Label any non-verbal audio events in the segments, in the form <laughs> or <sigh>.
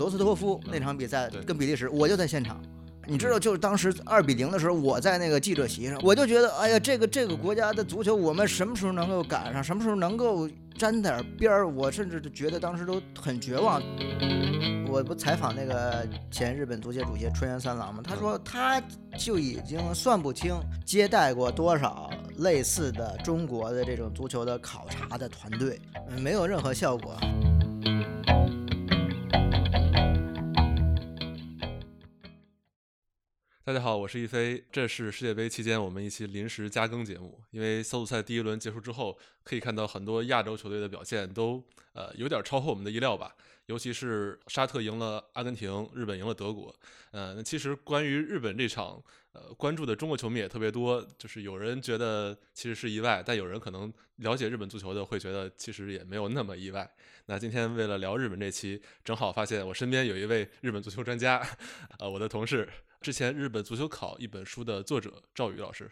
罗斯托夫那场比赛跟比利时，我就在现场。你知道，就是当时二比零的时候，我在那个记者席上，我就觉得，哎呀，这个这个国家的足球，我们什么时候能够赶上，什么时候能够沾点边儿？我甚至觉得当时都很绝望。我不采访那个前日本足协主席春原三郎吗？他说他就已经算不清接待过多少类似的中国的这种足球的考察的团队，嗯没有任何效果。大家好，我是一飞，这是世界杯期间我们一期临时加更节目。因为小组赛第一轮结束之后，可以看到很多亚洲球队的表现都呃有点超乎我们的意料吧，尤其是沙特赢了阿根廷，日本赢了德国。呃，那其实关于日本这场，呃，关注的中国球迷也特别多，就是有人觉得其实是意外，但有人可能了解日本足球的会觉得其实也没有那么意外。那今天为了聊日本这期，正好发现我身边有一位日本足球专家，<laughs> 呃，我的同事。之前《日本足球考》一本书的作者赵宇老师，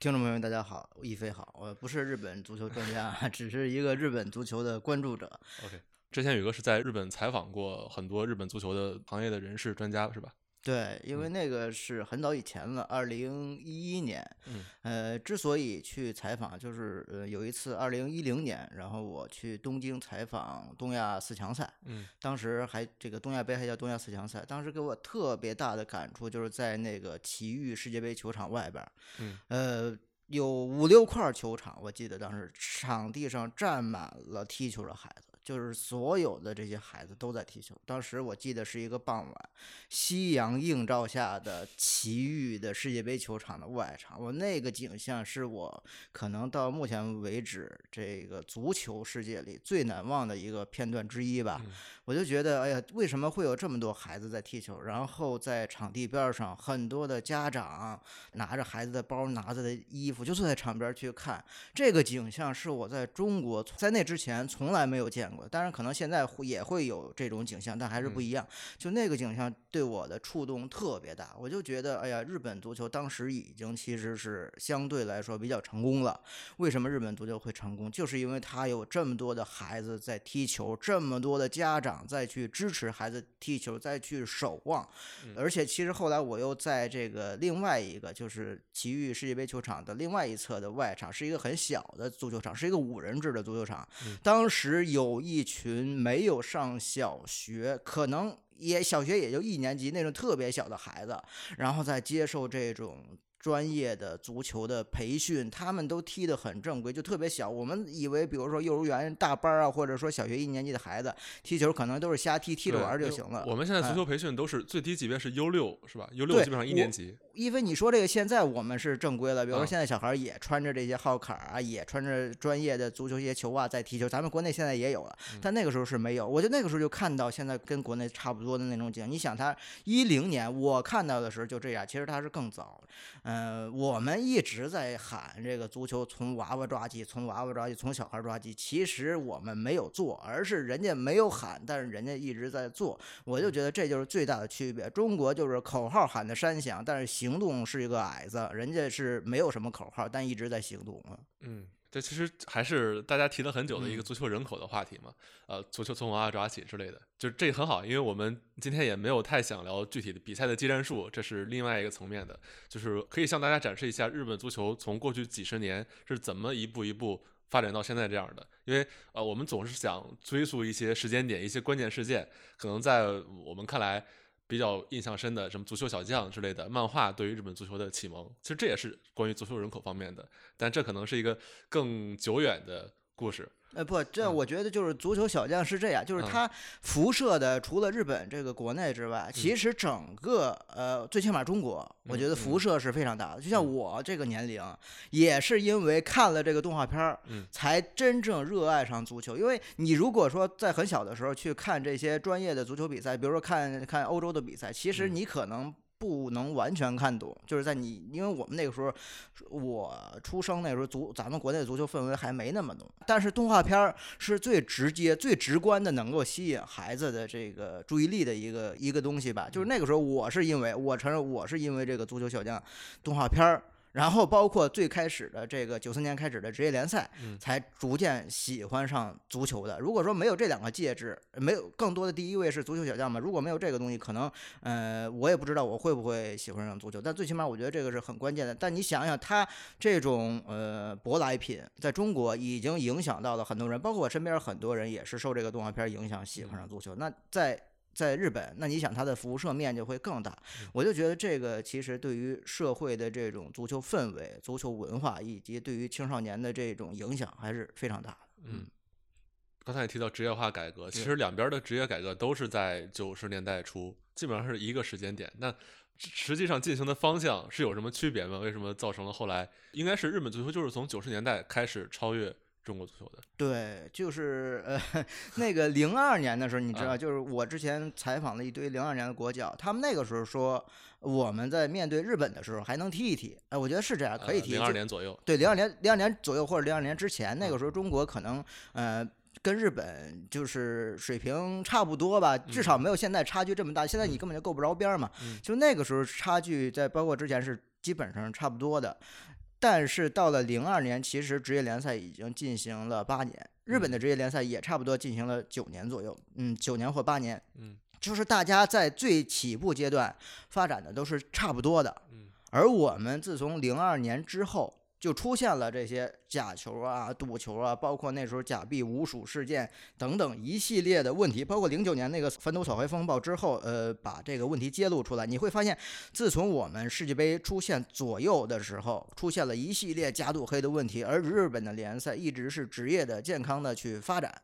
听众朋友们，大家好，一飞好，我不是日本足球专家，只是一个日本足球的关注者。OK，之前宇哥是在日本采访过很多日本足球的行业的人士、专家，是吧？对，因为那个是很早以前了，二零一一年。嗯。呃，之所以去采访，就是呃有一次二零一零年，然后我去东京采访东亚四强赛。嗯。当时还这个东亚杯还叫东亚四强赛，当时给我特别大的感触，就是在那个奇遇世界杯球场外边儿。嗯。呃，有五六块球场，我记得当时场地上站满了踢球的孩子。就是所有的这些孩子都在踢球。当时我记得是一个傍晚，夕阳映照下的奇遇的世界杯球场的外场，我那个景象是我可能到目前为止这个足球世界里最难忘的一个片段之一吧。嗯、我就觉得，哎呀，为什么会有这么多孩子在踢球？然后在场地边上，很多的家长拿着孩子的包，拿着的衣服，就坐在场边去看这个景象，是我在中国在那之前从来没有见过。当然，可能现在也会有这种景象，但还是不一样。就那个景象对我的触动特别大，我就觉得，哎呀，日本足球当时已经其实是相对来说比较成功了。为什么日本足球会成功？就是因为他有这么多的孩子在踢球，这么多的家长再去支持孩子踢球，再去守望。而且，其实后来我又在这个另外一个就是奇遇世界杯球场的另外一侧的外场，是一个很小的足球场，是一个五人制的足球场。当时有一群没有上小学，可能也小学也就一年级那种特别小的孩子，然后再接受这种专业的足球的培训，他们都踢得很正规，就特别小。我们以为，比如说幼儿园大班啊，或者说小学一年级的孩子踢球，可能都是瞎踢，踢着玩就行了。我们现在足球培训都是最低级别是 U 六，是吧？U 六基本上一年级。因为你说这个现在我们是正规了，比如说现在小孩也穿着这些号卡啊，也穿着专业的足球鞋、球袜在踢球，咱们国内现在也有了，但那个时候是没有。我就那个时候就看到现在跟国内差不多的那种景。你想，他一零年我看到的时候就这样，其实他是更早。嗯、呃，我们一直在喊这个足球从娃娃抓起，从娃娃抓起，从小孩抓起。其实我们没有做，而是人家没有喊，但是人家一直在做。我就觉得这就是最大的区别。中国就是口号喊的山响，但是行动是一个矮子，人家是没有什么口号，但一直在行动啊。嗯，这其实还是大家提了很久的一个足球人口的话题嘛。呃，足球从娃娃抓起之类的，就这很好，因为我们今天也没有太想聊具体的比赛的技战术，这是另外一个层面的，就是可以向大家展示一下日本足球从过去几十年是怎么一步一步发展到现在这样的。因为呃，我们总是想追溯一些时间点、一些关键事件，可能在我们看来。比较印象深的什么足球小将之类的漫画，对于日本足球的启蒙，其实这也是关于足球人口方面的，但这可能是一个更久远的故事。呃，不，这我觉得就是足球小将是这样，就是它辐射的除了日本这个国内之外，其实整个呃，最起码中国，我觉得辐射是非常大的。就像我这个年龄，也是因为看了这个动画片儿，才真正热爱上足球。因为你如果说在很小的时候去看这些专业的足球比赛，比如说看看欧洲的比赛，其实你可能。不能完全看懂，就是在你，因为我们那个时候，我出生那时候足，咱们国内的足球氛围还没那么浓。但是动画片儿是最直接、最直观的，能够吸引孩子的这个注意力的一个一个东西吧。就是那个时候，我是因为我承认我是因为这个足球小将动画片儿。然后包括最开始的这个九三年开始的职业联赛，嗯才逐渐喜欢上足球的。如果说没有这两个介质，没有更多的第一位是足球小将嘛，如果没有这个东西，可能呃我也不知道我会不会喜欢上足球。但最起码我觉得这个是很关键的。但你想想，他这种呃舶来品在中国已经影响到了很多人，包括我身边很多人也是受这个动画片影响喜欢上足球。那在在日本，那你想它的辐射面就会更大。我就觉得这个其实对于社会的这种足球氛围、足球文化，以及对于青少年的这种影响还是非常大的。嗯，刚才也提到职业化改革，其实两边的职业改革都是在九十年代初，基本上是一个时间点。那实实际上进行的方向是有什么区别吗？为什么造成了后来应该是日本足球就是从九十年代开始超越中国足球的？对，就是呃，<laughs> 那个零二年的时候，你知道，啊就是我之前采访了一堆零二年的国脚，他们那个时候说我们在面对日本的时候还能踢一踢，哎，我觉得是这样，可以踢。零二年左右，对，零二年零二年左右或者零二年之前，那嗯个时候中国可能呃。跟日本就是水平差不多吧，至少没有现在差距这么大。现在你根本就够不着边儿嘛。嗯就那个时候差距在包括之前是基本上差不多的，但是到了零二年，其实职业联赛已经进行了八年，日本的职业联赛也差不多进行了九年左右，嗯，九年或八年，嗯就是大家在最起步阶段发展的都是差不多的。嗯而我们自从零二年之后，就出现了这些假球啊、赌球啊，包括那时候假币无数事件等等一系列的问题，包括零九年那个反赌扫黑风暴之后，呃，把这个问题揭露出来，你会发现，自从我们世界杯出现左右的时候，出现了一系列假赌黑的问题，而日本的联赛一直是职业的、健康的去发展。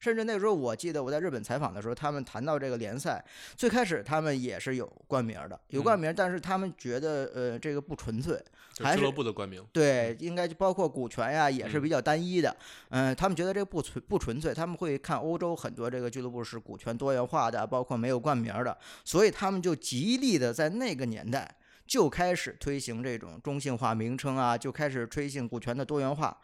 甚至那时候，我记得我在日本采访的时候，他们谈到这个联赛，最开始他们也是有冠名的，有冠名，但是他们觉得呃这个不纯粹，还是俱乐部的冠名，对，应该就包括股权呀，也是嗯比较单一的。嗯、他们觉得这个不纯不纯粹，他们会看欧洲很多这个俱乐部是股权多元化的，包括没有冠名的，所以他们就极力的在那个年代就开始推行这种中性化名称啊，就开始推行股权的多元化。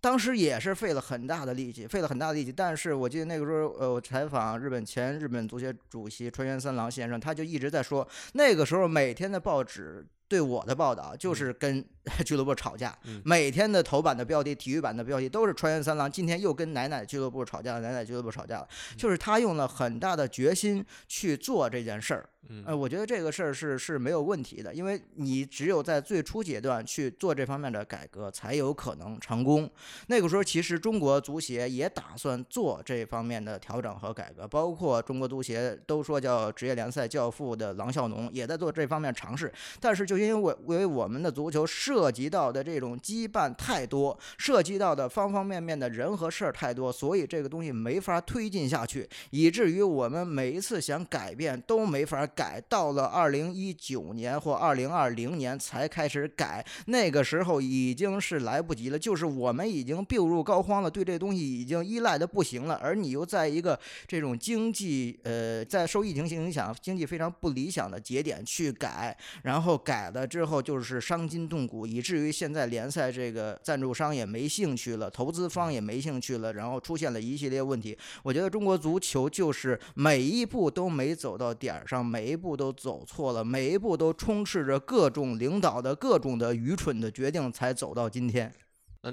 当时也是费了很大的力气，费了很大的力气。但是我记得那个时候，呃，我采访日本前日本足协主席川原三郎先生，他就一直在说，那个时候每天的报纸对我的报道就是跟 <laughs> 俱乐部吵架，嗯每天的头版的标题、体育版的标题都是川原三郎今天又跟奶奶俱乐部吵架了，奶奶俱乐部吵架了，就是他用了很大的决心去做这件事儿。嗯呃，我觉得这个事儿是是没有问题的，因为你只有在最初阶段去做这方面的改革，才有可能成功。那个时候，其实中国足协也打算做这方面的调整和改革，包括中国足协都说叫职业联赛教父的郎孝农也在做这方面尝试。但是，就因为我因为我们的足球涉及到的这种羁绊太多，涉及到的方方面面的人和事儿太多，所以这个东西没法推进下去，以至于我们每一次想改变都没法改。到了二零一九年或二零二零年才开始改，那个时候已经是来不及了，就是我们已经病入膏肓了，对这东西已经依赖的不行了，而你又在一个这种经济呃在受疫情影响、经济非常不理想的节点去改，然后改了之后就是伤筋动骨，以至于现在联赛这个赞助商也没兴趣了，投资方也没兴趣了，然后出现了一系列问题。我觉得中国足球就是每一步都没走到点儿上，每一步都走错了，每一步都充斥着各种领导的各种的愚蠢的决定，才走到今天。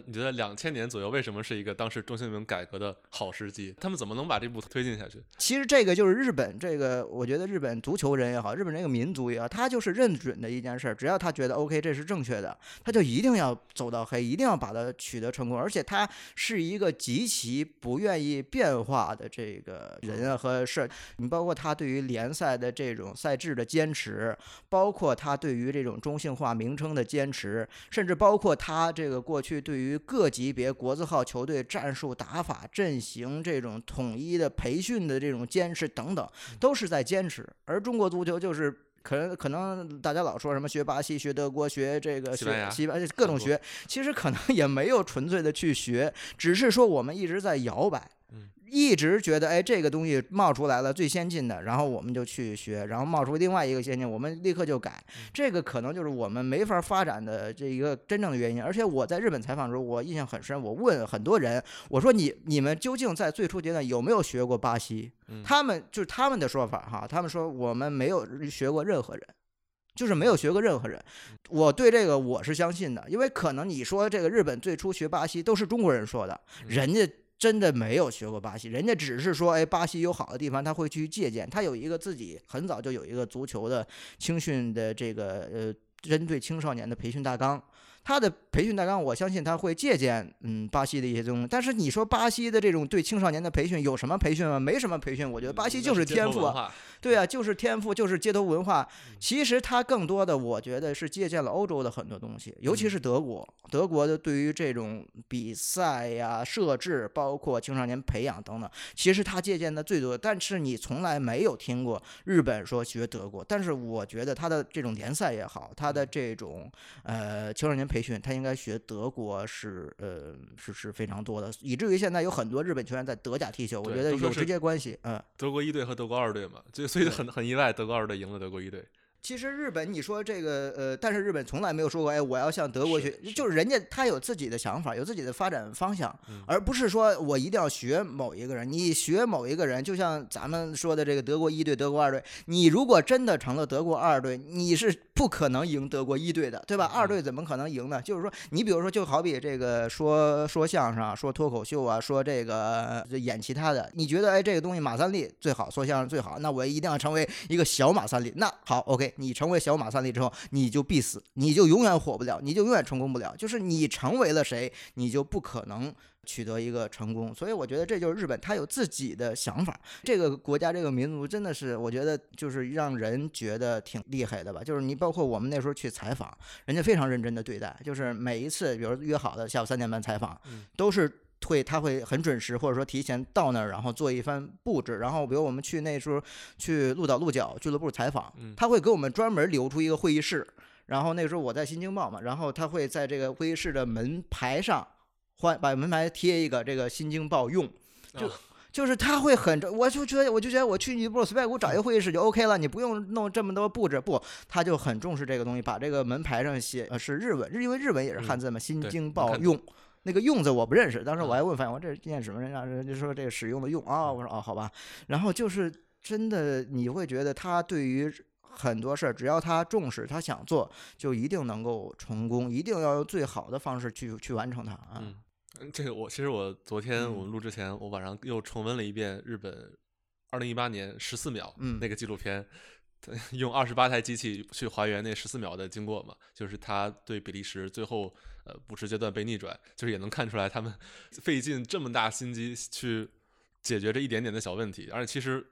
你觉得两千年左右为什么是一个当时中性名改革的好时机？他们怎么能把这步推进下去？其实这个就是日本这个，我觉得日本足球人也好，日本这个民族也好，他就是认准的一件事儿，只要他觉得 OK 这是正确的，他就一定要走到黑，一定要把它取得成功，而且他是一个极其不愿意变化的这个人啊和事儿。你包括他对于联赛的这种赛制的坚持，包括他对于这种中性化名称的坚持，甚至包括他这个过去对于各级别国字号球队战术打法、阵型这种统一的培训的这种坚持等等，都是在坚持。而中国足球就是。可能可能大家老说什么学巴西、学德国、学这个学西班牙各种学，其实可能也没有纯粹的去学，只是说我们一直在摇摆。嗯一直觉得，哎，这个东西冒出来了最先进的，然后我们就去学，然后冒出另外一个先进，我们立刻就改。这个可能就是我们没法发展的这一个真正的原因。而且我在日本采访的时候，我印象很深，我问很多人，我说你你们究竟在最初阶段有没有学过巴西？嗯他们就是他们的说法哈，他们说我们没有学过任何人。就是没有学过任何人。我对这个我是相信的，因为可能你说这个日本最初学巴西都是中国人说的，人家。真的没有学过巴西，人家只是说，哎，巴西有好的地方，他会去借鉴。他有一个自己很早就有一个足球的青训的这个呃，针对青少年的培训大纲。他的培训大纲，我相信他会借鉴，嗯，巴西的一些东西。但是你说巴西的这种对青少年的培训有什么培训吗？没什么培训。我觉得巴西就是天赋，对啊，就是天赋，就是街头文化。其实他更多的，我觉得是借鉴了欧洲的很多东西，尤其是德国。德国的对于这种比赛呀、设置，包括青少年培养等等，其实他借鉴的最多。但是你从来没有听过日本说学德国。但是我觉得他的这种联赛也好，他的这种呃青少年培培训他应该学德国是呃是是非常多的，以至于现在有很多日本球员在德甲踢球，我觉得有直接关系。嗯，德国一队和德国二队嘛，就所以很很意外，德国二队赢了德国一队。其实日本，你说这个呃，但是日本从来没有说过，哎，我要向德国学，就是人家他有自己的想法，有自己的发展方向，而不是说我一定要学某一个人。你学某一个人，就像咱们说的这个德国一队、德国二队，你如果真的成了德国二队，你是不可能赢德国一队的，对吧？二队怎么可能赢呢？就是说，你比如说，就好比这个说说相声、说脱口秀啊，说这个演其他的，你觉得哎，这个东西马三立最好，说相声最好，那我一定要成为一个小马三立。那好，OK。你成为小马三立之后，你就必死，你就永远火不了，你就永远成功不了。就是你成为了谁，你就不可能取得一个成功。所以我觉得这就是日本，他有自己的想法。这个国家，这个民族真的是，我觉得就是让人觉得挺厉害的吧。就是你包括我们那时候去采访，人家非常认真的对待，就是每一次，比如约好的下午三点半采访，都是。会，他会很准时，或者说提前到那儿，然后做一番布置。然后，比如我们去那时候去鹿岛鹿角俱乐部采访，他会给我们专门留出一个会议室。然后那时候我在新京报嘛，然后他会在这个会议室的门牌上换，把门牌贴一个这个新京报用，就就是他会很，我就觉得我就觉得我去你不随便给我找一个会议室就 OK 了，你不用弄这么多布置。不，他就很重视这个东西，把这个门牌上写呃是日文，因为日文也是汉字嘛，新京报用。那个用字我不认识，当时我还问范我这念什么？人家人家说这个使用的用啊，我说哦好吧。然后就是真的，你会觉得他对于很多事儿，只要他重视，他想做，就一定能够成功，一定要用最好的方式去去完成它啊。嗯，这个我其实我昨天我们录之前，我晚上又重温了一遍日本二零一八年十四秒那个纪录片。用二十八台机器去还原那十四秒的经过嘛，就是他对比利时最后呃补时阶段被逆转，就是也能看出来他们 <laughs> 费尽这么大心机去解决这一点点的小问题，而且其实。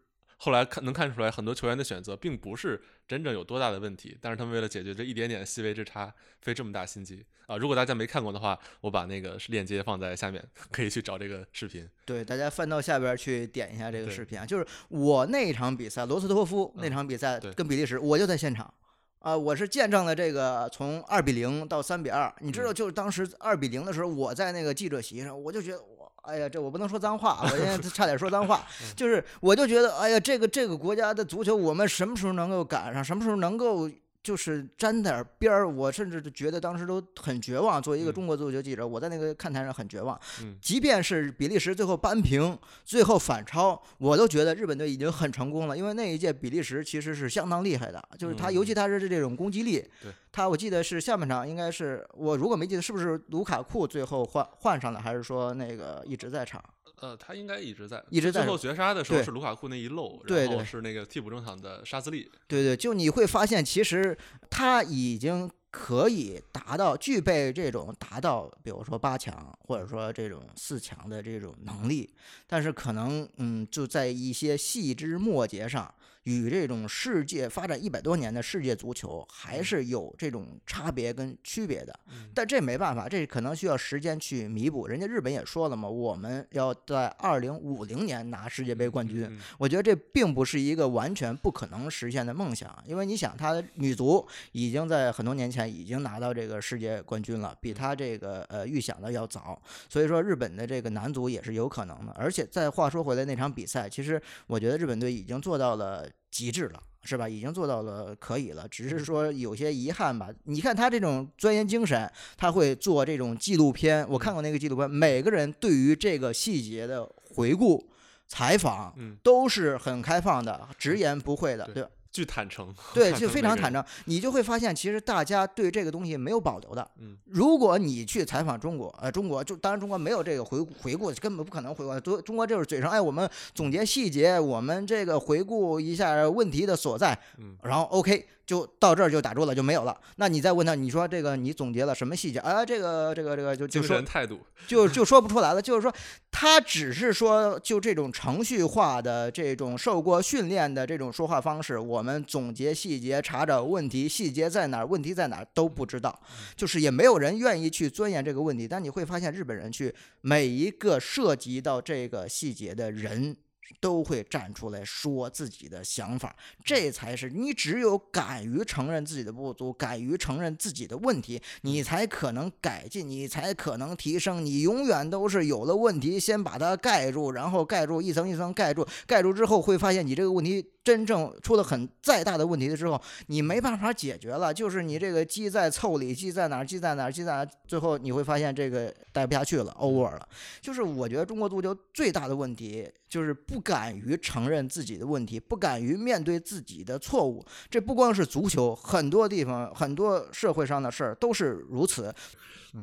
后来看能看出来，很多球员的选择并不是真正有多大的问题，但是他们为了解决这一点点细微之差，费这么大心机啊！如果大家没看过的话，我把那个链接放在下面，可以去找这个视频。对，大家翻到下边去点一下这个视频啊！就是我那场比赛，罗斯托夫那场比赛跟比利时，我就在现场啊，我是见证了这个从二比零到三比二。你知道，就是当时二比零的时候，我在那个记者席上，我就觉得。哎呀，这我不能说脏话，我现在 <laughs> 差点说脏话。就是，我就觉得，哎呀，这个这个国家的足球，我们什么时候能够赶上？什么时候能够？就是沾点边儿，我甚至觉得当时都很绝望。作为一个中国足球记者，我在那个看台上很绝望。即便是比利时最后扳平，最后反超，我都觉得日本队已经很成功了。因为那一届比利时其实是相当厉害的，就是他，尤其他是这种攻击力。他我记得是下半场应该是我如果没记得，是不是卢卡库最后换换上了，还是说那个一直在场？呃，他应该一直在，一直在。最后绝杀的时候是卢卡库那一漏，然后是那个替补中场的沙兹利。对对，就你会发现，其实他已经可以达到具备这种达到，比如说八强或者说这种四强的这种能力，但是可能嗯，就在一些细枝末节上。与这种世界发展一百多年的世界足球还是有这种差别跟区别的，但这没办法，这可能需要时间去弥补。人家日本也说了嘛，我们要在二零五零年拿世界杯冠军。我觉得这并不是一个完全不可能实现的梦想，因为你想，他的女足已经在很多年前已经拿到这个世界冠军了，比他这个呃预想的要早。所以说，日本的这个男足也是有可能的。而且再话说回来，那场比赛，其实我觉得日本队已经做到了。极致了，是吧？已经做到了可以了，只是说有些遗憾吧。你看他这种钻研精神，他会做这种纪录片。我看过那个纪录片，每个人对于这个细节的回顾、采访，都是很开放的，直言不讳的，对吧？巨坦诚，<laughs> 对，看就。非常坦诚，你就会发现，其实大家对这个东西没有保留的。嗯，如果你去采访中国，呃，中国就当然中国没有这个回顾回顾，根本不可能回顾。中中国就是嘴上，哎，我们总结细节，我们这个回顾一下问题的所在，嗯然后 OK 就到这儿就打住了，就没有了。那你再问他，你说这个你总结了什么细节？啊，这个这个这个就就精说态度，就就说不出来了。就是说，他只是说，就这种程序化的、这种受过训练的这种说话方式，我们总结细节、查找问题，细节在哪儿，问题在哪儿都不知道，就是也没有人愿意去钻研这个问题。但你会发现，日本人去每一个涉及到这个细节的人。都会站出来说自己的想法，这才是你只有敢于承认自己的不足，敢于承认自己的问题，你才可能改进，你才可能提升。你永远都是有了问题，先把它盖住，然后盖住一层一层盖住，盖住之后会发现你这个问题真正出了很再大的问题的时候，你没办法解决了，就是你这个鸡在凑里，鸡在哪儿，鸡在哪儿，鸡在哪儿，最后你会发现这个待不下去了，over 了。就是我觉得中国足球最大的问题就是不敢于承认自己的问题，不敢于面对自己的错误。这不光是足球，很多地方、很多社会上的事儿都是如此。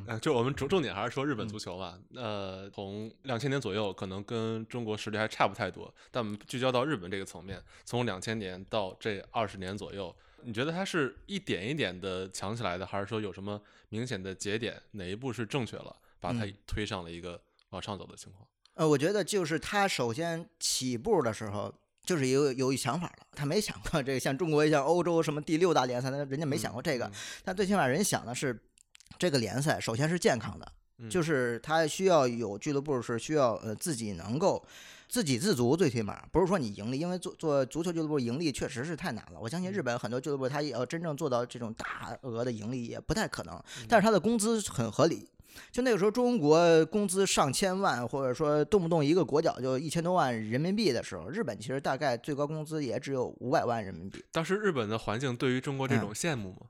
呃，就我们重重点还是说日本足球嘛。呃，从两千年左右，可能跟中国实力还差不太多。但我们聚焦到日本这个层面，从两千年到这二十年左右，你觉得它是一点一点的强起来的，还是说有什么明显的节点，哪一步是正确了，把它嗯推上了一个往上走的情况？呃，我觉得就是他首先起步的时候。就是有有一想法了，他没想过这个像中国像欧洲什么第六大联赛，那人家没想过这个，嗯但最起码人想的是这个联赛首先是健康的，嗯就是他需要有俱乐部是需要呃自己能够自给自足，最起码不是说你盈利，因为做做足球俱乐部盈利确实是太难了。我相信日本很多俱乐部他也要真正做到这种大额的盈利也不太可能，但是他的工资很合理。就那个时候，中国工资上千万，或者说动不动一个国脚就一千多万人民币的时候，日本其实大概最高工资也只有五百万人民币。当时日本的环境对于中国这嗯种羡慕吗？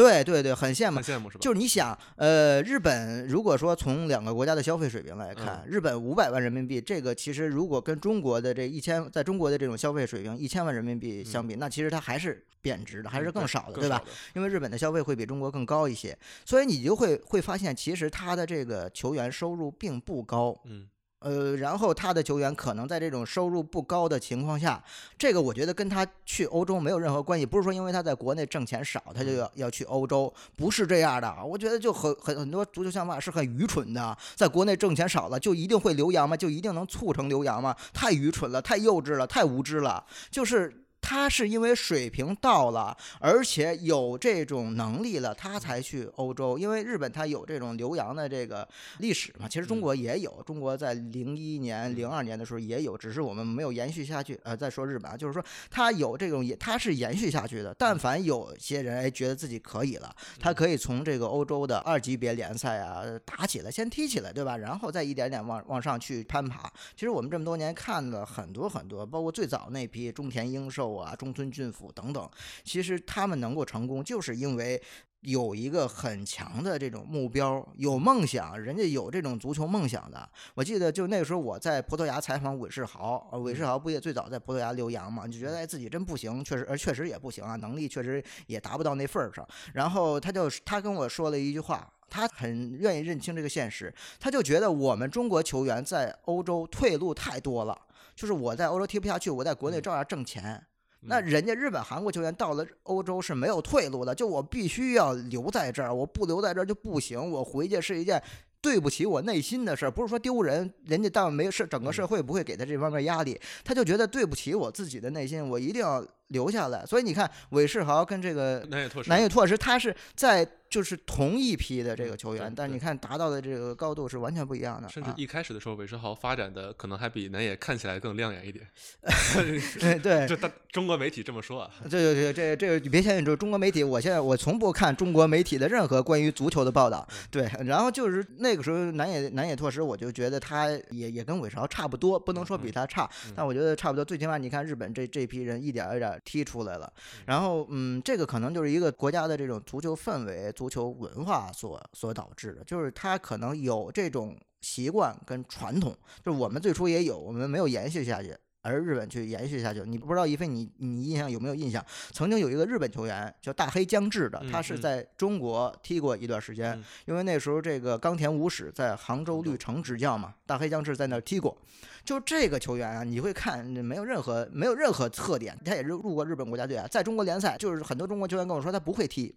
对对对，很羡慕很。羡慕是吧？就是你想，呃，日本如果说从两个国家的消费水平来看，日本五百万人民币，这个其实如果跟中国的这一千，在中国的这种消费水平一千万人民币相比，那其实它还是贬值的，还是更少的，对吧？因为日本的消费会比中国更高一些，所以你就会会发现，其实他的这个球员收入并不高。嗯呃，然后他的球员可能在这种收入不高的情况下，这个我觉得跟他去欧洲没有任何关系，不是说因为他在国内挣钱少，他就要要去欧洲，不是这样的。我觉得就很很很多足球想法是很愚蠢的，在国内挣钱少了就一定会留洋吗？就一定能促成留洋吗？太愚蠢了，太幼稚了，太无知了，就是。他是因为水平到了，而且有这种能力了，他才去欧洲。因为日本他有这种留洋的这个历史嘛，其实中国也有，中国在零一年、零二年的时候也有，只是我们没有延续下去。呃，再说日本啊，就是说他有这种也，他是延续下去的。但凡有些人哎觉得自己可以了，他可以从这个欧洲的二级别联赛啊打起来，先踢起来，对吧？然后再一点点往往上去攀爬。其实我们这么多年看了很多很多，包括最早那批中田英寿啊、中村俊辅等等，其实他们能够成功，就是因为。有一个很强的这种目标，有梦想，人家有这种足球梦想的。我记得就那个时候我在葡萄牙采访韦世豪，呃韦世豪不也最早在葡萄牙留洋嘛，就觉得哎自己真不行，确实而确实也不行啊，能力确实也达不到那份儿上。然后他就他跟我说了一句话，他很愿意认清这个现实，他就觉得我们中国球员在欧洲退路太多了，就是我在欧洲踢不下去，我在国内照样挣钱。那人家日本、韩国球员到了欧洲是没有退路的，就我必须要留在这儿，我不留在这儿就不行，我回去是一件对不起我内心的事儿，不是说丢人，人家但没事，整个社会不会给他这方面压力，他就觉得对不起我自己的内心，我一定要留下来。所以你看，韦世豪跟这个南野拓实，南野拓实，他是在就是同一批的这个球员，但是你看达到的这个高度是完全不一样的，甚至啊一开始的时候，韦世豪发展的可能还比南野看起来更亮眼一点。<laughs> 对对就大中国媒体这么说啊。对对对，这这个你别相信，就是中国媒体，我现在我从不看中国媒体的任何关于足球的报道。对，然后就是那个时候南野南野拓实，我就觉得他也也跟韦世豪差不多，不能说比他差，但我觉得差不多。最起码你看日本这这批人一点儿一点儿踢出来了，然后嗯，这个可能就是一个国家的这种足球氛围、足球文化所所导致的，就是他可能有这种习惯跟传统，就是我们最初也有，我们没有延续下去。而日本去延续下去。你不知道一飞你你印象有没有印象？曾经有一个日本球员叫大黑将至的，他是在中国踢过一段时间，因为那时候这个冈田武史在杭州绿城执教嘛，大黑将至在那儿踢过。就这个球员啊，你会看没有任何没有任何特点，他也是入过日本国家队啊，在中国联赛就是很多中国球员跟我说他不会踢。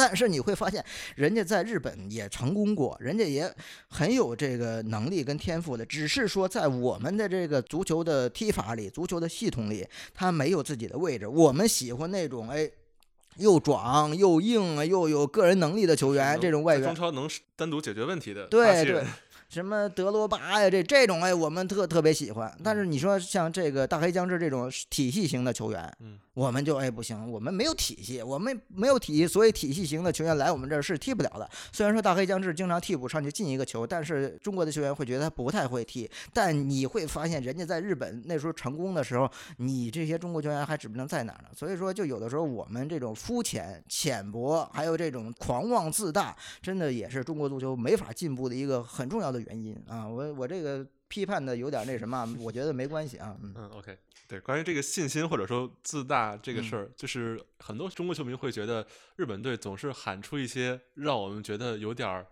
但是你会发现，人家在日本也成功过，人家也很有这个能力跟天赋的。只是说，在我们的这个足球的踢法里，足球的系统里，他没有自己的位置。我们喜欢那种哎，又壮又硬啊，又有个人能力的球员，这种外援。中超能单独解决问题的。对对。什么德罗巴呀，这这种哎，我们特特别喜欢。但是你说像这个大黑将至这种体系型的球员，嗯。我们就哎不行，我们没有体系，我们没有体系，所以体系型的球员来我们这儿是踢不了的。虽然说大黑将至经常替补上去进一个球，但是中国的球员会觉得他不太会踢。但你会发现，人家在日本那时候成功的时候，你这些中国球员还指不定在哪儿呢。所以说，就有的时候我们这种肤浅、浅薄，还有这种狂妄自大，真的也是中国足球没法进步的一个很重要的原因啊！我我这个批判的有点那什么，<laughs> 我觉得没关系啊。嗯，OK。对，关于这个信心或者说自大这个事儿，就是很多中国球迷会觉得日本队总是喊出一些让我们觉得有点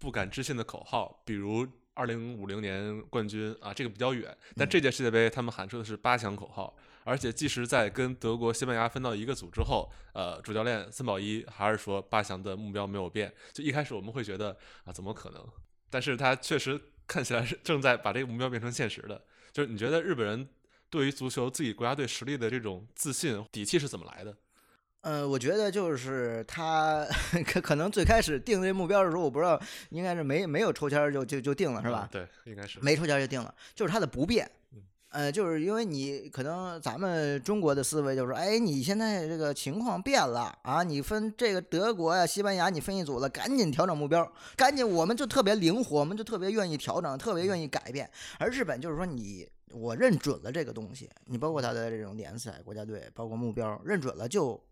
不敢置信的口号，比如二零五零年冠军啊，这个比较远，但这届世界杯他们喊出的是八强口号，而且即使在跟德国、西班牙分到一个组之后，呃，主教练森保一还是说八强的目标没有变。就一开始我们会觉得啊，怎么可能？但是他确实看起来是正在把这个目标变成现实的。就是你觉得日本人？对于足球自己国家队实力的这种自信底气是怎么来的？呃，我觉得就是他 <laughs> 可可能最开始定这目标的时候，我不知道应该是没没有抽签就就就定了是吧？对，应该是没抽签就定了，就是他的不变。呃，就是因为你可能咱们中国的思维就是，哎，你现在这个情况变了啊，你分这个德国呀、西班牙，你分一组了，赶紧调整目标，赶紧，我们就特别灵活，我们就特别愿意调整，特别愿意改变。而日本就是说你。我认准了这个东西，你包括他的这种联赛、国家队，包括目标，认准了就。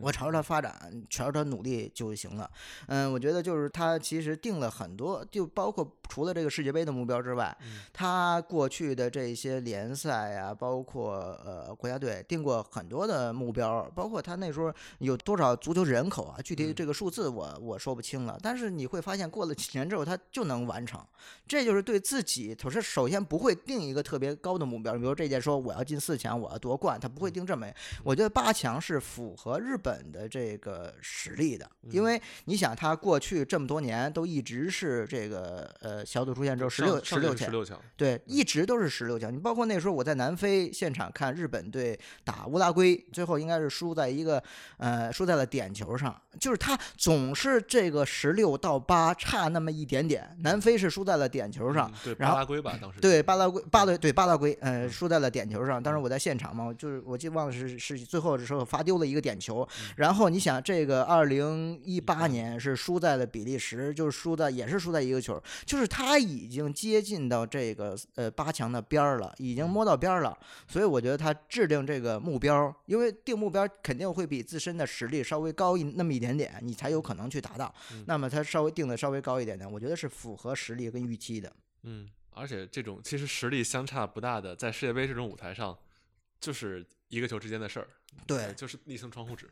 我朝着他发展，朝着他努力就行了。嗯，我觉得就是他其实定了很多，就包括除了这个世界杯的目标之外，他过去的这些联赛啊，包括呃国家队定过很多的目标，包括他那时候有多少足球人口啊，具体这个数字我我说不清了。但是你会发现，过了几年之后，他就能完成。这就是对自己，他是首先不会定一个特别高的目标，比如这届说我要进四强，我要夺冠，他不会定这么。我觉得八强是符合日。本的这个实力的，因为你想，他过去这么多年都一直是这个呃小组出线之后十六十六强，对，一直都是十六强。你包括那时候我在南非现场看日本队打乌拉圭，最后应该是输在一个呃输在了点球上，就是他总是这个十六到八差那么一点点。南非是输在了点球上，对巴拉圭吧当时对巴拉圭巴对对巴拉圭，呃输在了点球上。当时我在现场嘛，就是我记忘了是是最后的时候罚丢了一个点球。然后你想，这个二零一八年是输在了比利时，就是输在也是输在一个球，就是他已经接近到这个呃八强的边儿了，已经摸到边儿了。所以我觉得他制定这个目标，因为定目标肯定会比自身的实力稍微高一那么一点点，你才有可能去达到。那么他稍微定的稍微高一点点，我觉得是符合实力跟预期的。嗯，而且这种其实实力相差不大的，在世界杯这种舞台上，就是一个球之间的事儿。对，就是一层窗户纸。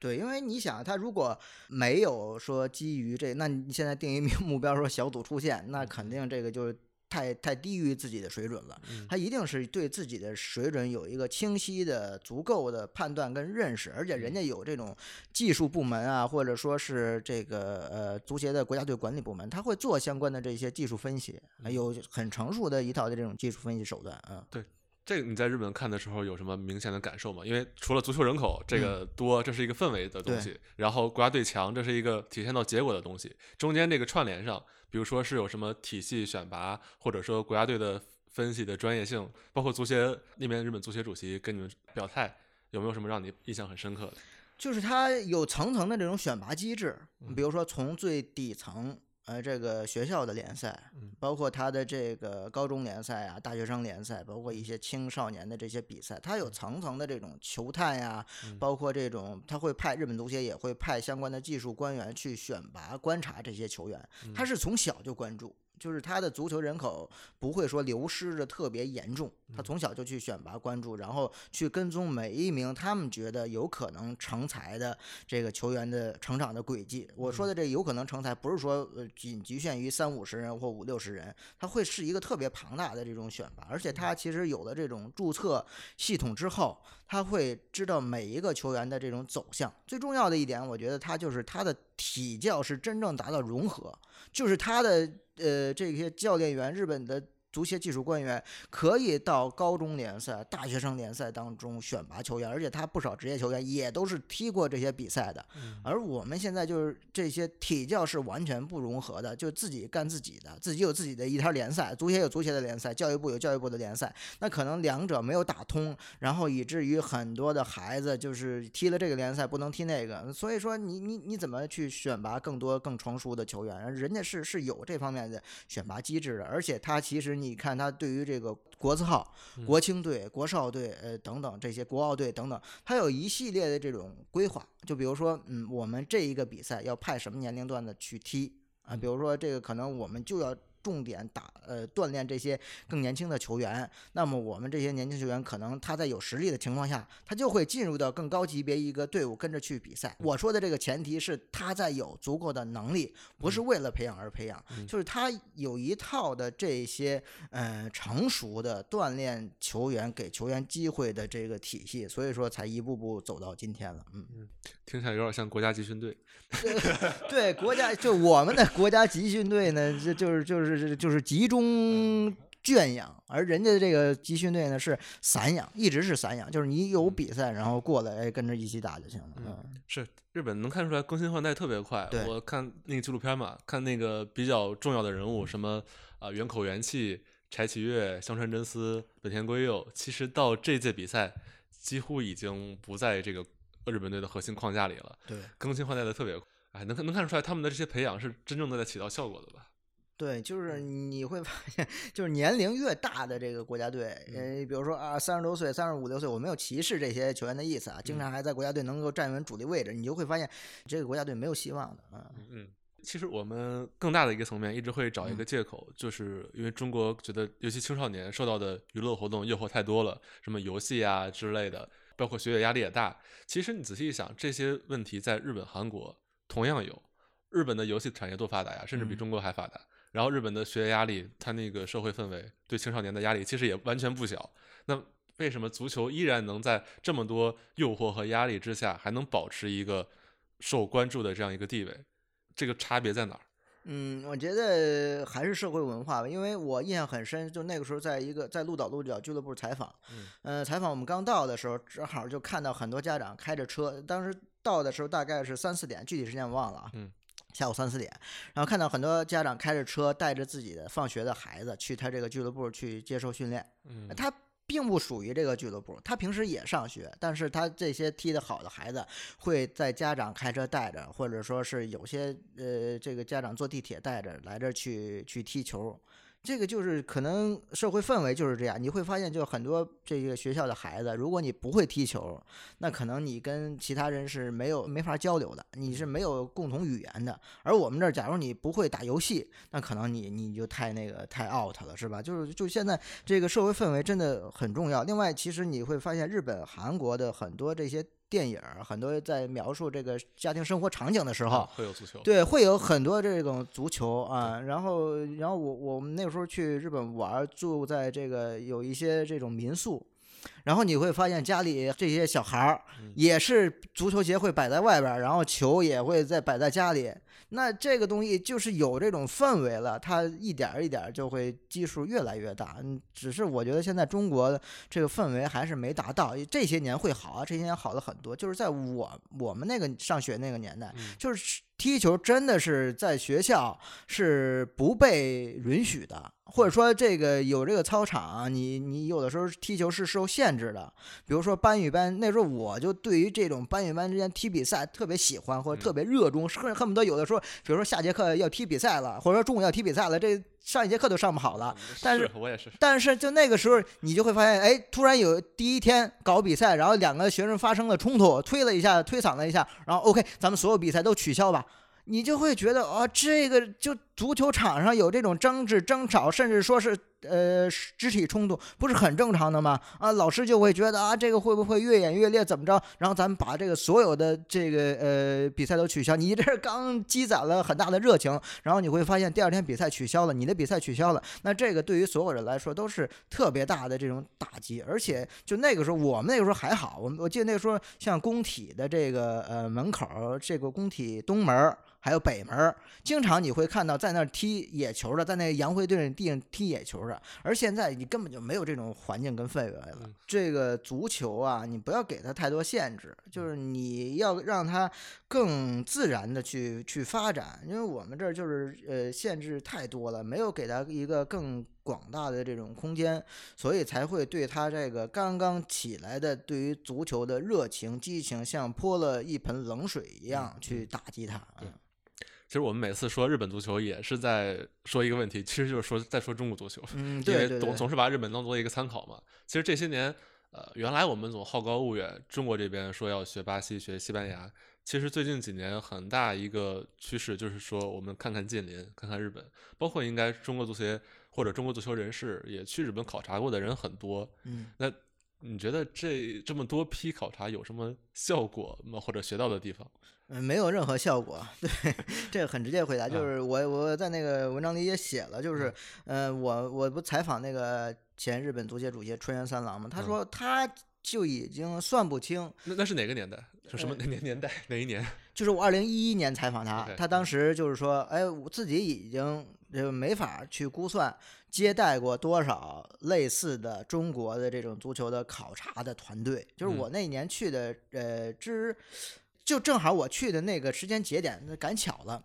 对，因为你想，他如果没有说基于这，那你现在定一目 <laughs> 目标说小组出线，那肯定这个就是太太低于自己的水准了。他一定是对自己的水准有一个清晰的、足够的判断跟认识，而且人家有这种技术部门啊，或者说是这个呃足协的国家队管理部门，他会做相关的这些技术分析，有很成熟的一套的这种技术分析手段啊。对。这个你在日本看的时候有什么明显的感受吗？因为除了足球人口这个多，这是一个氛围的东西；然后国家队强，这是一个体现到结果的东西。中间这个串联上，比如说是有什么体系选拔，或者说国家队的分析的专业性，包括足协那边日本足协主席跟你们表态，有没有什么让你印象很深刻的？就是它有层层的这种选拔机制，比如说从最底层。呃，这个学校的联赛，包括他的这个高中联赛啊、大学生联赛，包括一些青少年的这些比赛，他有层层的这种球探呀，包括这种他会派日本足协也会派相关的技术官员去选拔观察这些球员，他是从小就关注。就是他的足球人口不会说流失的特别严重，他从小就去选拔关注，然后去跟踪每一名他们觉得有可能成才的这个球员的成长的轨迹。我说的这有可能成才，不是说呃仅局限于三五十人或五六十人，他会是一个特别庞大的这种选拔，而且他其实有了这种注册系统之后，他会知道每一个球员的这种走向。最重要的一点，我觉得他就是他的体教是真正达到融合，就是他的呃这些教练员，日本的。足协技术官员可以到高中联赛、大学生联赛当中选拔球员，而且他不少职业球员也都是踢过这些比赛的。而我们现在就是这些体教是完全不融合的，就自己干自己的，自己有自己的一条联赛，足协有足协的联赛，教育部有教育部的联赛，那可能两者没有打通，然后以至于很多的孩子就是踢了这个联赛不能踢那个，所以说你你你怎么去选拔更多更成熟的球员？人家是是有这方面的选拔机制的，而且他其实。你看他对于这个国字号、国青队、国少队，呃等等这些国奥队等等，他有一系列的这种规划。就比如说，嗯，我们这一个比赛要派什么年龄段的去踢啊？比如说这个可能我们就要。重点打呃锻炼这些更年轻的球员，那么我们这些年轻球员可能他在有实力的情况下，他就会进入到更高级别一个队伍跟着去比赛。我说的这个前提是他在有足够的能力，不是为了培养而培养，就是他有一套的这些呃成熟的锻炼球员给球员机会的这个体系，所以说才一步步走到今天了。嗯嗯，听起来有点像国家集训队。<laughs> 对国家就我们的国家集训队呢，这就是就是就是集中圈养，而人家这个集训队呢是散养，一直是散养，就是你有比赛，然后过来跟着一起打就行了。嗯，是日本能看出来更新换代特别快。我看那个纪录片嘛，看那个比较重要的人物，什么啊原口元气、柴崎岳、香川真司、本田圭佑，其实到这届比赛几乎已经不在这个。日本队的核心框架里了，对，更新换代的特别快，哎，能能看出来他们的这些培养是真正的在起到效果的吧？对，就是你会发现，就是年龄越大的这个国家队，呃，比如说啊，三十多岁、三十五六岁，我没有歧视这些球员的意思啊，经常还在国家队能够站稳主力位置，你就会发现这个国家队没有希望的啊。嗯，其实我们更大的一个层面一直会找一个借口，就是因为中国觉得，尤其青少年受到的娱乐活动诱惑太多了，什么游戏啊之类的。包括学业压力也大，其实你仔细一想，这些问题在日本、韩国同样有。日本的游戏产业多发达呀，甚至比中国还发达。然后日本的学业压力，它那个社会氛围对青少年的压力其实也完全不小。那为什么足球依然能在这么多诱惑和压力之下，还能保持一个受关注的这样一个地位？这个差别在哪儿？嗯，我觉得还是社会文化吧，因为我印象很深，就那个时候在一个在鹿岛鹿角俱乐部采访，嗯，采访我们刚到的时候，正好就看到很多家长开着车，当时到的时候大概是三四点，具体时间我忘了啊，嗯，下午三四点，然后看到很多家长开着车带着自己的放学的孩子去他这个俱乐部去接受训练，嗯，他。并不属于这个俱乐部，他平时也上学，但是他这些踢得好的孩子会在家长开车带着，或者说是有些呃这个家长坐地铁带着来这去去踢球。这个就是可能社会氛围就是这样，你会发现，就很多这个学校的孩子，如果你不会踢球，那可能你跟其他人是没有没法交流的，你是没有共同语言的。而我们这儿，假如你不会打游戏，那可能你你就太那个太 out 了，是吧？就是就现在这个社会氛围真的很重要。另外，其实你会发现，日本、韩国的很多这些。电影很多在描述这个家庭生活场景的时候，会有足球，对，会有很多这种足球啊。然后，然后我我们那个时候去日本玩，住在这个有一些这种民宿，然后你会发现家里这些小孩儿也是足球鞋会摆在外边，然后球也会在摆在家里。那这个东西就是有这种氛围了，它一点儿一点儿就会基数越来越大。嗯，只是我觉得现在中国这个氛围还是没达到，这些年会好啊，这些年好了很多。就是在我我们那个上学那个年代，就是。踢球真的是在学校是不被允许的，或者说这个有这个操场，你你有的时候踢球是受限制的。比如说班与班，那时候我就对于这种班与班之间踢比赛特别喜欢，或者特别热衷，恨恨不得有的时候，比如说下节课要踢比赛了，或者说中午要踢比赛了，这。上一节课都上不好了，但是我也是。但是就那个时候，你就会发现，哎，突然有第一天搞比赛，然后两个学生发生了冲突，推了一下，推搡了一下，然后 OK，咱们所有比赛都取消吧。你就会觉得啊，这个就足球场上有这种争执、争吵，甚至说是呃肢体冲突，不是很正常的吗？啊，老师就会觉得啊，这个会不会越演越烈，怎么着？然后咱们把这个所有的这个呃比赛都取消。你这刚积攒了很大的热情，然后你会发现第二天比赛取消了，你的比赛取消了，那这个对于所有人来说都是特别大的这种打击。而且就那个时候，我们那个时候还好，我们我记得那个时候像工体的这个呃门口，这个工体东门。还有北门，经常你会看到在那儿踢野球的，在那洋灰队地上踢野球的。而现在你根本就没有这种环境跟氛围了。这个足球啊，你不要给它太多限制，就是你要让它更自然的去去发展。因为我们这儿就是呃限制太多了，没有给他一个更广大的这种空间，所以才会对他这个刚刚起来的对于足球的热情激情，像泼了一盆冷水一样去打击他。其实我们每次说日本足球，也是在说一个问题，其实就是说在说中国足球，嗯，因为总总是把日本当做一个参考嘛。其实这些年，呃，原来我们总好高骛远，中国这边说要学巴西、学西班牙，其实最近几年很大一个趋势就是说，我们看看近邻，看看日本，包括应该中国足协或者中国足球人士也去日本考察过的人很多，嗯，那你觉得这这么多批考察有什么效果吗？或者学到的地方？嗯，没有任何效果。<laughs> 对，这个很直接回答，就是我我在那个文章里也写了，就是，嗯，我我不采访那个前日本足协主席春原三郎嘛，他说他就已经算不清，那那是哪个年代？是什么年年代？<laughs> 哪一年？就是我二零一一年采访他，他当时就是说，哎，我自己已经就没法去估算接待过多少类似的中国的这种足球的考察的团队，就是我那年去的，呃，之。就正好我去的那个时间节点，那赶巧了，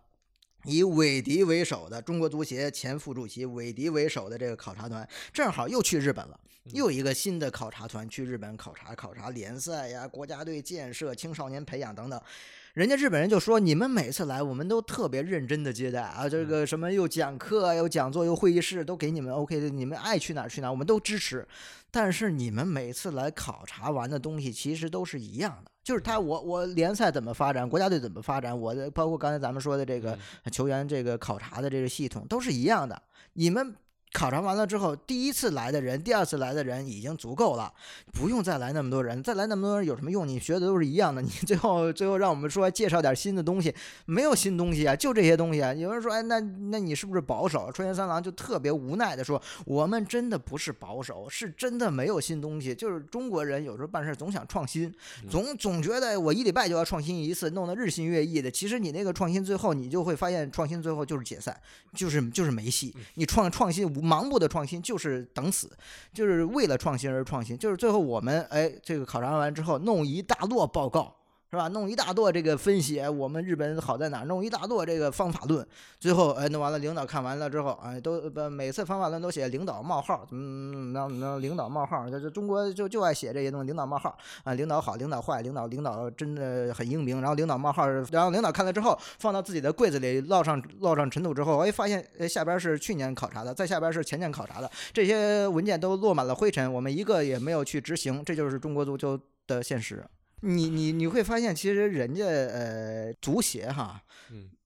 以韦迪为首的中国足协前副主席韦迪为首的这个考察团，正好又去日本了，又一个新的考察团去日本考察考察联赛呀、国家队建设、青少年培养等等。人家日本人就说：“你们每次来，我们都特别认真的接待啊，这个什么又讲课、又讲座、又会议室，都给你们 OK 的，你们爱去哪儿去哪儿，我们都支持。但是你们每次来考察完的东西，其实都是一样的，就是他我我联赛怎么发展，国家队怎么发展，我的包括刚才咱们说的这个球员这个考察的这个系统都是一样的，你们。”考察完了之后，第一次来的人，第二次来的人已经足够了，不用再来那么多人。再来那么多人有什么用？你学的都是一样的。你最后最后让我们说介绍点新的东西，没有新东西啊，就这些东西啊。有人说，哎，那那你是不是保守？川原三郎就特别无奈的说，我们真的不是保守，是真的没有新东西。就是中国人有时候办事总想创新，总总觉得我一礼拜就要创新一次，弄得日新月异的。其实你那个创新最后你就会发现，创新最后就是解散，就是就是没戏。你创创新无。盲目的创新就是等死，就是为了创新而创新，就是最后我们哎，这个考察完之后弄一大摞报告。是吧？弄一大摞这个分析，我们日本好在哪？弄一大摞这个方法论，最后哎弄完了，领导看完了之后，哎都不每次方法论都写领导冒号，怎么怎么怎么领导冒号？这这中国就就爱写这些东西，领导冒号啊，领导好，领导坏，领导领导真的很英明，然后领导冒号，然后领导看了之后放到自己的柜子里烙上烙上尘土之后，哎发现下边是去年考察的，在下边是前年考察的，这些文件都落满了灰尘，我们一个也没有去执行，这就是中国足球的现实。你你你会发现，其实人家呃足协哈，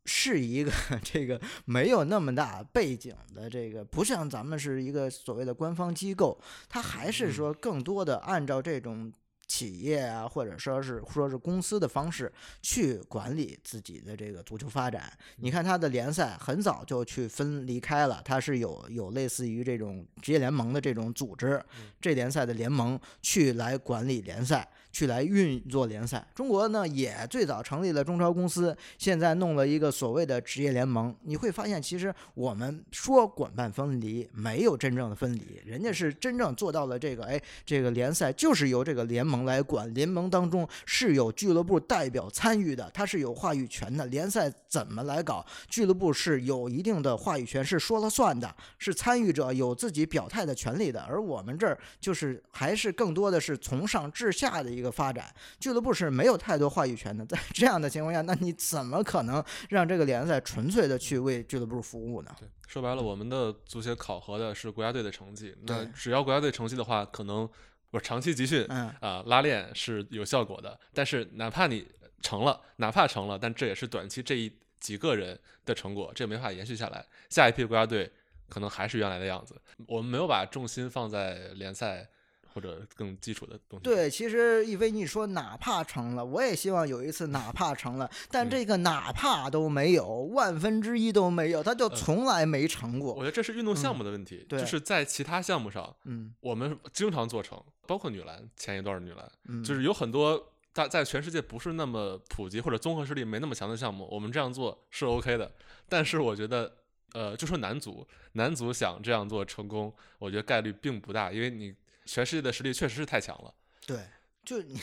是一个 <laughs> 这个没有那么大背景的这个，不像咱们是一个所谓的官方机构，他还是说更多的按照这种。企业啊，或者说是说是公司的方式去管理自己的这个足球发展。你看他的联赛很早就去分离开了，它是有有类似于这种职业联盟的这种组织，这联赛的联盟去来管理联赛。去来运作联赛，中国呢也最早成立了中超公司，现在弄了一个所谓的职业联盟。你会发现，其实我们说管办分离，没有真正的分离，人家是真正做到了这个。哎，这个联赛就是由这个联盟来管，联盟当中是有俱乐部代表参与的，它是有话语权的。联赛怎么来搞，俱乐部是有一定的话语权，是说了算的，是参与者有自己表态的权利的。而我们这儿就是还是更多的是从上至下的一个。发展俱乐部是没有太多话语权的，在这样的情况下，那你怎么可能让这个联赛纯粹的去为俱乐部服务呢？对，说白了，我们的足协考核的是国家队的成绩，那只要国家队成绩的话，可能不是长期集训啊拉练是有效果的，但是哪怕你成了，哪怕成了，但这也是短期这一几个人的成果，这没法延续下来。下一批国家队可能还是原来的样子。我们没有把重心放在联赛。或者更基础的东西。对，其实一飞你说哪怕成了，我也希望有一次哪怕成了，但这个哪怕都没有，万分之一都没有，他就从来没成过。我觉得这是运动项目的问题，就是在其他项目上，嗯，我们经常做成，包括女篮前一段女篮，嗯，就是有很多大在全世界不是那么普及或者综合实力没那么强的项目，我们这样做是 OK 的。但是我觉得，呃，就说男足，男足想这样做成功，我觉得概率并不大，因为你。全世界的实力确实是太强了，对，就你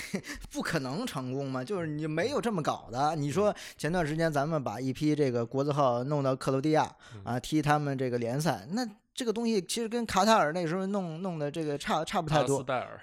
不可能成功嘛，就是你没有这么搞的。你说前段时间咱们把一批这个国字号弄到克罗地亚啊踢他们这个联赛，那这个东西其实跟卡塔尔那时候弄弄的这个差差不太多。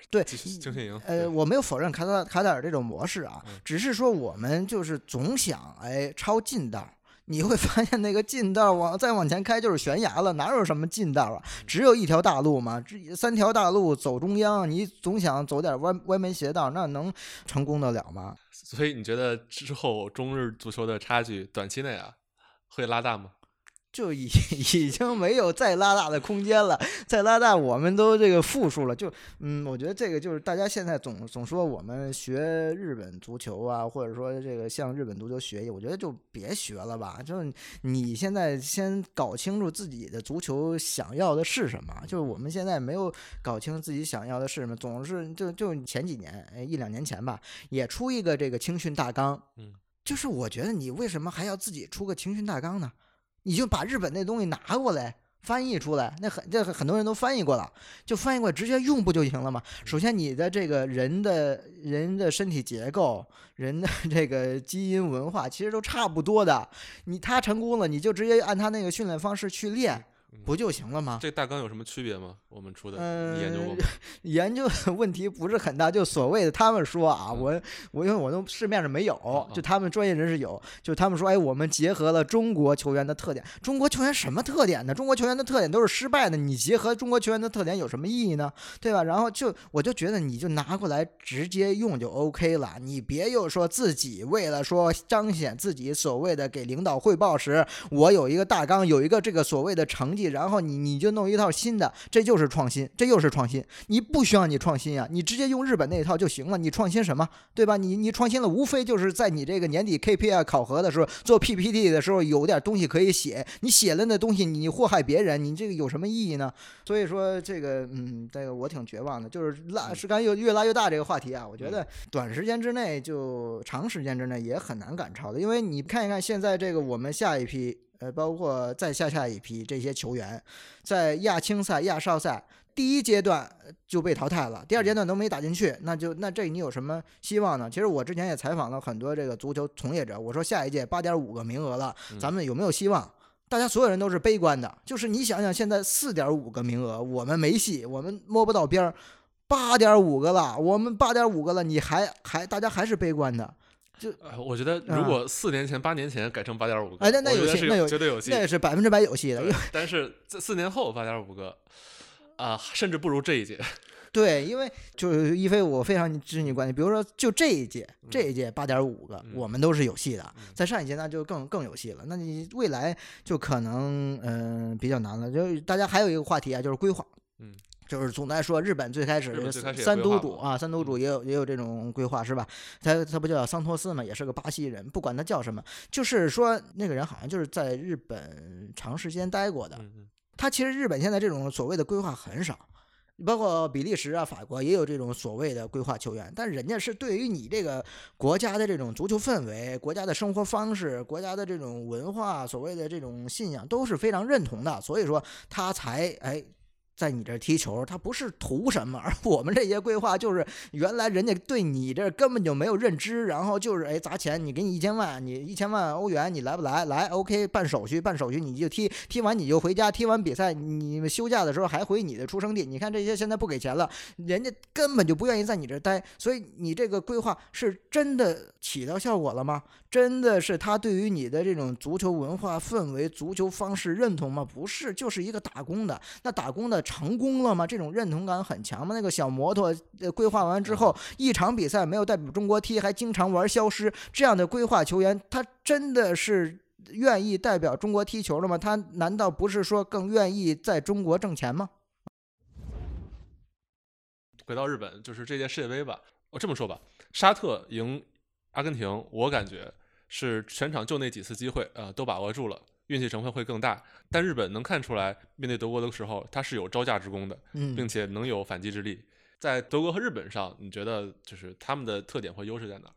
对，青训营。呃，我没有否认卡塔卡塔尔这种模式啊，只是说我们就是总想哎抄近道。你会发现那个近道往再往前开就是悬崖了，哪有什么近道啊？只有一条大路嘛，这三条大路走中央，你总想走点歪歪门邪道，那能成功得了吗？所以你觉得之后中日足球的差距短期内啊会拉大吗？就已 <laughs> 已经没有再拉大的空间了，再拉大我们都这个负数了。就嗯，我觉得这个就是大家现在总总说我们学日本足球啊，或者说这个向日本足球学习，我觉得就别学了吧。就是你现在先搞清楚自己的足球想要的是什么。就是我们现在没有搞清自己想要的是什么，总是就就前几年一两年前吧，也出一个这个青训大纲。嗯，就是我觉得你为什么还要自己出个青训大纲呢？你就把日本那东西拿过来翻译出来，那很这很多人都翻译过了，就翻译过来直接用不就行了吗？首先，你的这个人的人的身体结构、人的这个基因文化其实都差不多的，你他成功了，你就直接按他那个训练方式去练。不就行了吗？这大纲有什么区别吗？我们出的，你研究过吗？<laughs> 研究问题不是很大，就所谓的他们说啊，我我因为我都市面上没有，就他们专业人士有，就他们说，哎，我们结合了中国球员的特点。中国球员什么特点呢？中国球员的特点都是失败的，你结合中国球员的特点有什么意义呢？对吧？然后就我就觉得你就拿过来直接用就 OK 了，你别又说自己为了说彰显自己所谓的给领导汇报时，我有一个大纲，有一个这个所谓的成绩。然后你你就弄一套新的，这就是创新，这又是创新。你不需要你创新呀，你直接用日本那一套就行了。你创新什么，对吧？你你创新了，无非就是在你这个年底 KPI 考核的时候做 PPT 的时候有点东西可以写。你写了那东西，你祸害别人，你这个有什么意义呢？所以说这个，嗯，这个我挺绝望的，就是拉是干又越拉越大这个话题啊。我觉得短时间之内就长时间之内也很难赶超的，因为你看一看现在这个我们下一批。呃，包括再下下一批这些球员，在亚青赛、亚少赛第一阶段就被淘汰了，第二阶段都没打进去，那就那这你有什么希望呢？其实我之前也采访了很多这个足球从业者，我说下一届八点五个名额了，咱们有没有希望？大家所有人都是悲观的，就是你想想，现在四点五个名额，我们没戏，我们摸不到边儿，八点五个了，我们八点五个了，你还还大家还是悲观的。就我觉得，如果四年前、八年前改成八点五个，哎，那那有戏，那有绝对有戏，那也是百分之百有戏的。但是这四年后八点五个，啊，甚至不如这一届。<laughs> 对，因为就是一飞，我非常支持你观点。比如说，就这一届，这一届八点五个，我们都是有戏的。在上一届那就更更有戏了。那你未来就可能嗯比较难了。就大家还有一个话题啊，就是规划。嗯。就是总在说日本最开始三都主啊，三都主也有也有这种规划是吧？他他不叫桑托斯嘛，也是个巴西人，不管他叫什么，就是说那个人好像就是在日本长时间待过的。他其实日本现在这种所谓的规划很少，包括比利时啊、法国也有这种所谓的规划球员，但人家是对于你这个国家的这种足球氛围、国家的生活方式、国家的这种文化、所谓的这种信仰都是非常认同的，所以说他才哎。在你这踢球，他不是图什么，而我们这些规划就是原来人家对你这根本就没有认知，然后就是哎砸钱，你给你一千万，你一千万欧元，你来不来？来，OK，办手续，办手续你就踢，踢完你就回家，踢完比赛你休假的时候还回你的出生地。你看这些现在不给钱了，人家根本就不愿意在你这待，所以你这个规划是真的起到效果了吗？真的是他对于你的这种足球文化氛围、足球方式认同吗？不是，就是一个打工的，那打工的。成功了吗？这种认同感很强吗？那个小摩托呃规划完之后，一场比赛没有代表中国踢，还经常玩消失，这样的规划球员，他真的是愿意代表中国踢球了吗？他难道不是说更愿意在中国挣钱吗？回到日本，就是这届世界杯吧。我这么说吧，沙特赢阿根廷，我感觉是全场就那几次机会，呃，都把握住了，运气成分会更大。但日本能看出来，面对德国的时候，他是有招架之功的，嗯，并且能有反击之力。在德国和日本上，你觉得就是他们的特点或优势在哪？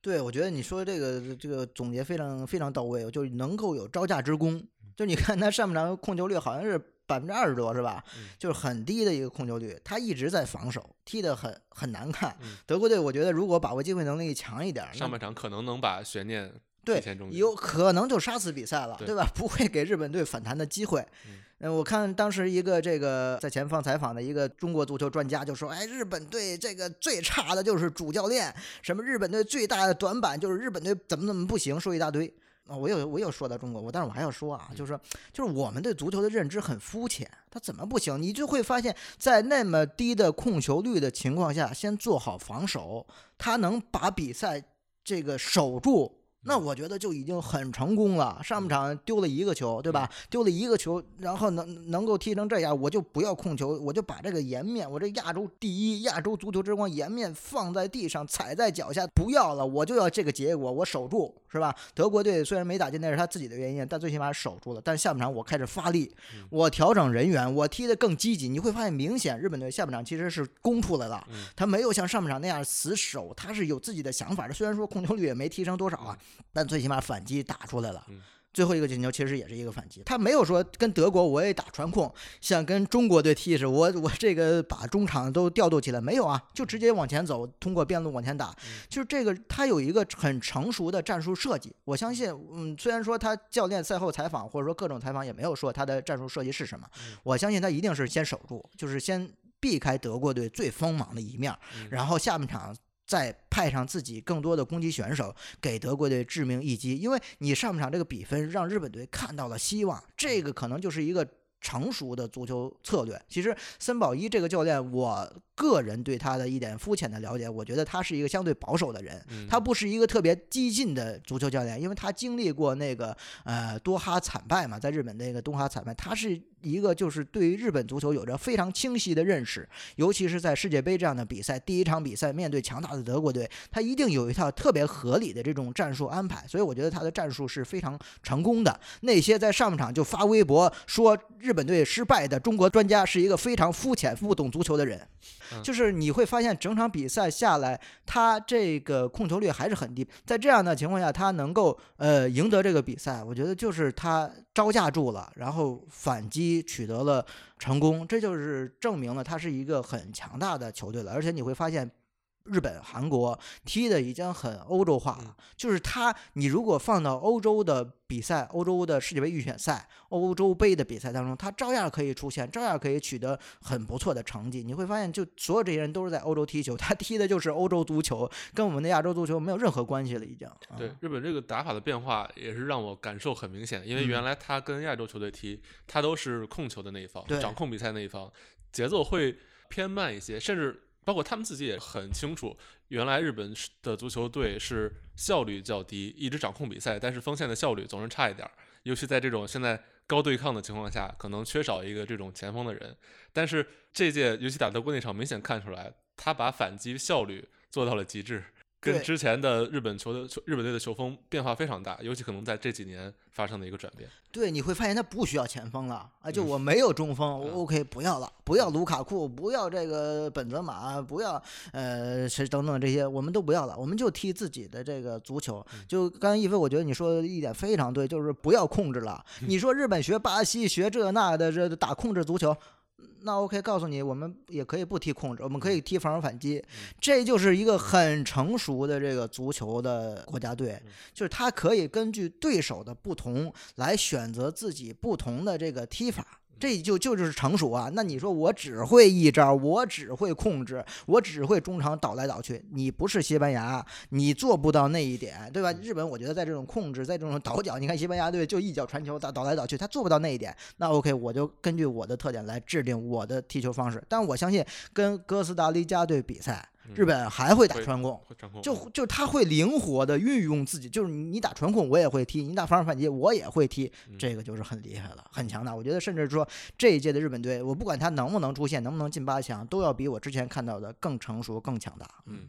对，我觉得你说这个这个总结非常非常到位，就是能够有招架之功。就你看他上半场控球率好像是百分之二十多，是吧？就是很低的一个控球率，他一直在防守，踢得很很难看。德国队我觉得如果把握机会能力强一点，上半场可能能把悬念对有可能就杀死比赛了，对吧？<laughs> 不会给日本队反弹的机会。嗯，我看当时一个这个在前方采访的一个中国足球专家就说：“哎，日本队这个最差的就是主教练，什么日本队最大的短板就是日本队怎么怎么不行，说一大堆。”啊，我有我有说到中国，我但是我还要说啊，就是说，就是我们对足球的认知很肤浅，他怎么不行？你就会发现，在那么低的控球率的情况下，先做好防守，他能把比赛这个守住。那我觉得就已经很成功了。上半场丢了一个球，对吧？丢了一个球，然后能能够踢成这样，我就不要控球，我就把这个颜面，我这亚洲第一、亚洲足球之光颜面放在地上，踩在脚下，不要了，我就要这个结果，我守住，是吧？德国队虽然没打进，那是他自己的原因，但最起码守住了。但下半场我开始发力，我调整人员，我踢得更积极。你会发现，明显日本队下半场其实是攻出来了，他没有像上半场那样死守，他是有自己的想法的。虽然说控球率也没提升多少啊。但最起码反击打出来了，最后一个进球其实也是一个反击。他没有说跟德国我也打传控，像跟中国队踢似的，我我这个把中场都调度起来没有啊？就直接往前走，通过边路往前打。就是这个，他有一个很成熟的战术设计。我相信，嗯，虽然说他教练赛后采访或者说各种采访也没有说他的战术设计是什么，我相信他一定是先守住，就是先避开德国队最锋芒的一面，然后下半场。再派上自己更多的攻击选手，给德国队致命一击。因为你上半场这个比分让日本队看到了希望，这个可能就是一个成熟的足球策略。其实森保一这个教练，我个人对他的一点肤浅的了解，我觉得他是一个相对保守的人，他不是一个特别激进的足球教练，因为他经历过那个呃多哈惨败嘛，在日本那个东哈惨败，他是。一个就是对于日本足球有着非常清晰的认识，尤其是在世界杯这样的比赛，第一场比赛面对强大的德国队，他一定有一套特别合理的这种战术安排，所以我觉得他的战术是非常成功的。那些在上半场就发微博说日本队失败的中国专家是一个非常肤浅、不懂足球的人，就是你会发现整场比赛下来，他这个控球率还是很低，在这样的情况下，他能够呃赢得这个比赛，我觉得就是他招架住了，然后反击。取得了成功，这就是证明了他是一个很强大的球队了。而且你会发现，日本、韩国踢的已经很欧洲化了。就是他，你如果放到欧洲的。比赛，欧洲的世界杯预选赛、欧洲杯的比赛当中，他照样可以出现，照样可以取得很不错的成绩。你会发现，就所有这些人都是在欧洲踢球，他踢的就是欧洲足球，跟我们的亚洲足球没有任何关系了，已经。对日本这个打法的变化也是让我感受很明显，因为原来他跟亚洲球队踢，他都是控球的那一方，掌控比赛那一方，节奏会偏慢一些，甚至。包括他们自己也很清楚，原来日本的足球队是效率较低，一直掌控比赛，但是锋线的效率总是差一点儿。尤其在这种现在高对抗的情况下，可能缺少一个这种前锋的人。但是这届尤其打德国那场，明显看出来，他把反击效率做到了极致。跟之前的日本球的球日本队的球风变化非常大，尤其可能在这几年发生的一个转变。对，你会发现他不需要前锋了啊！就我没有中锋，OK，不要了，不要卢卡库，不要这个本泽马，不要呃谁等等这些，我们都不要了，我们就踢自己的这个足球。就刚才一飞，我觉得你说的一点非常对，就是不要控制了。你说日本学巴西学这那的，这打控制足球。那 OK，告诉你，我们也可以不踢控制，我们可以踢防守反击，这就是一个很成熟的这个足球的国家队，就是他可以根据对手的不同来选择自己不同的这个踢法。这就就是成熟啊！那你说我只会一招，我只会控制，我只会中场倒来倒去。你不是西班牙，你做不到那一点，对吧？日本我觉得在这种控制，在这种倒脚，你看西班牙队就一脚传球倒倒来倒去，他做不到那一点。那 OK，我就根据我的特点来制定我的踢球方式。但我相信跟哥斯达黎加队比赛。日本还会打会传控。就嗯就他会灵活的运用自己，就是你你打传控我也会踢，你打防守反击我也会踢，嗯这个就是很厉害了，很强大。我觉得甚至说这一届的日本队，我不管他能不能出现，能不能进八强，都要比我之前看到的更成熟、更强大。嗯，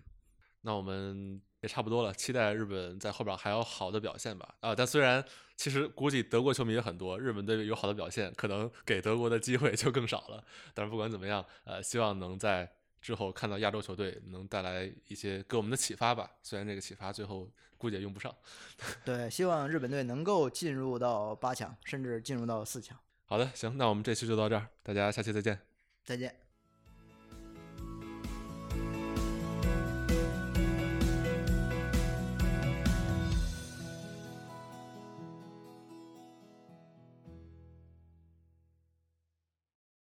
那我们也差不多了，期待日本在后边还有好的表现吧。啊，但虽然其实估计德国球迷也很多，日本队有好的表现，可能给德国的机会就更少了。但是不管怎么样，呃，希望能在之后看到亚洲球队能带来一些给我们的启发吧。虽然这个启发最后估计也用不上。<laughs> 对，希望日本队能够进入到八强，甚至进入到四强。好的，行，那我们这期就到这儿，大家下期再见。再见。